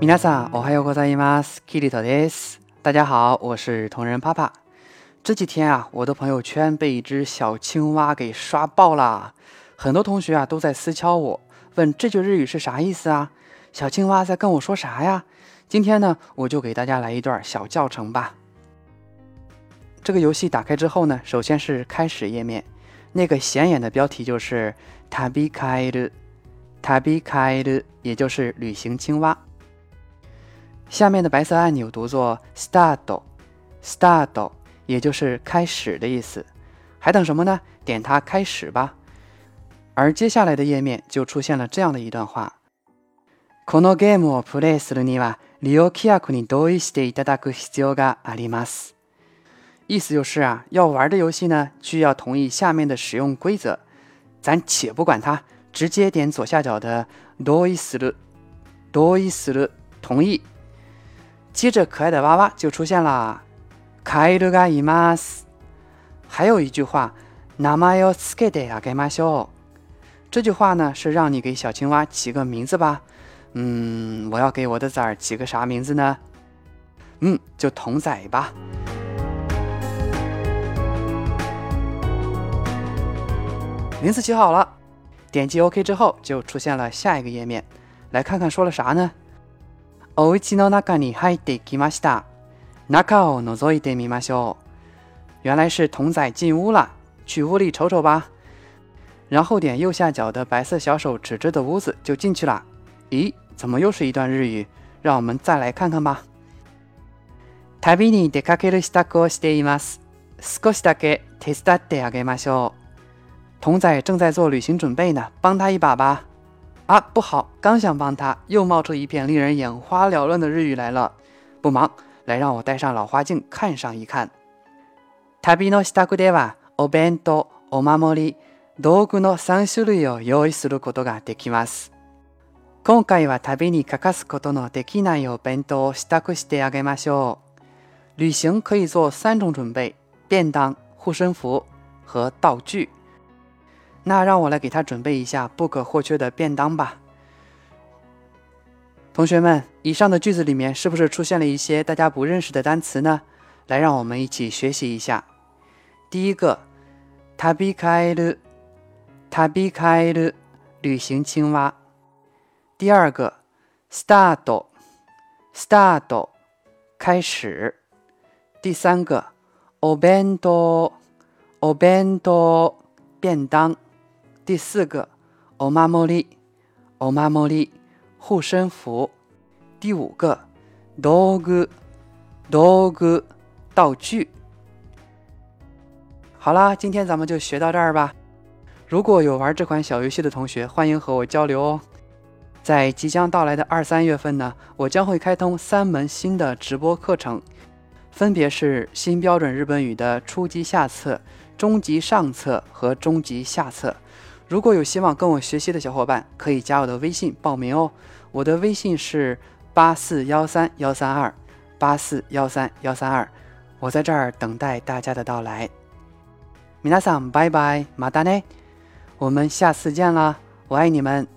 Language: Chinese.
皆さんおはようございます。キリトです。大家好，我是同人帕帕。这几天啊，我的朋友圈被一只小青蛙给刷爆了，很多同学啊都在私敲我，问这句日语是啥意思啊？小青蛙在跟我说啥呀？今天呢，我就给大家来一段小教程吧。这个游戏打开之后呢，首先是开始页面，那个显眼的标题就是“タビカエル”，タビカエル，也就是旅行青蛙。 下面的白色按钮读作 “start”，start，也就是开始的意思。还等什么呢？点它开始吧。而接下来的页面就出现了这样的一段话：このゲームをプレイするには利用規約に同意していただく必要があります。意思就是啊，要玩的游戏呢，需要同意下面的使用规则。咱且不管它，直接点左下角的同意する，同意する，同意。 接着，可爱的娃娃就出现了，カエルがいます。还有一句话，名前をつけてあげましょう。这句话呢，是让你给小青蛙起个名字吧。嗯，我要给我的崽儿起个啥名字呢？嗯，就童仔吧。名字起好了，点击 OK 之后，就出现了下一个页面。来看看说了啥呢？ お家の中に入ってきました。中を覗いてみましょう。原来是童仔进屋了，去屋里瞅瞅吧。然后点右下角的白色小手指着的屋子就进去了。咦，怎么又是一段日语？让我们再来看看吧。旅に出かける支度をしています。少しだけ手伝ってあげましょう。童仔正在做旅行准备呢，帮他一把吧。 啊，不好，刚想帮他，又冒出一片令人眼花缭乱的日语来了。不忙，来让我戴上老花镜看上一看。旅の支度ではお弁当、お守り、道具の3種類を用意することができます。今回は旅に欠かすことのできないお弁当を支度してあげましょう。旅行可以做三种准备：便当、护身符和道具。那让我来给他准备一下不可或缺的便当吧。同学们，以上的句子里面是不是出现了一些大家不认识的单词呢？来，让我们一起学习一下。第一个，旅カエル，旅カエル，旅行青蛙。第二个，start，start，开始。第三个，お弁当，お弁当，便当。 第四个，お守り，お守り，护身符。第五个，道具，道具，道具。好啦，今天咱们就学到这儿吧。如果有玩这款小游戏的同学，欢迎和我交流哦。在即将到来的二三月份呢，我将会开通三门新的直播课程，分别是新标准日本语的初级下册、中级上册和中级下册。 如果有希望跟我学习的小伙伴，可以加我的微信报名哦。我的微信是八四幺三幺三二八四幺三幺三二，我在这儿等待大家的到来。皆さん、バイバイ、またね。我们下次见啦，我爱你们。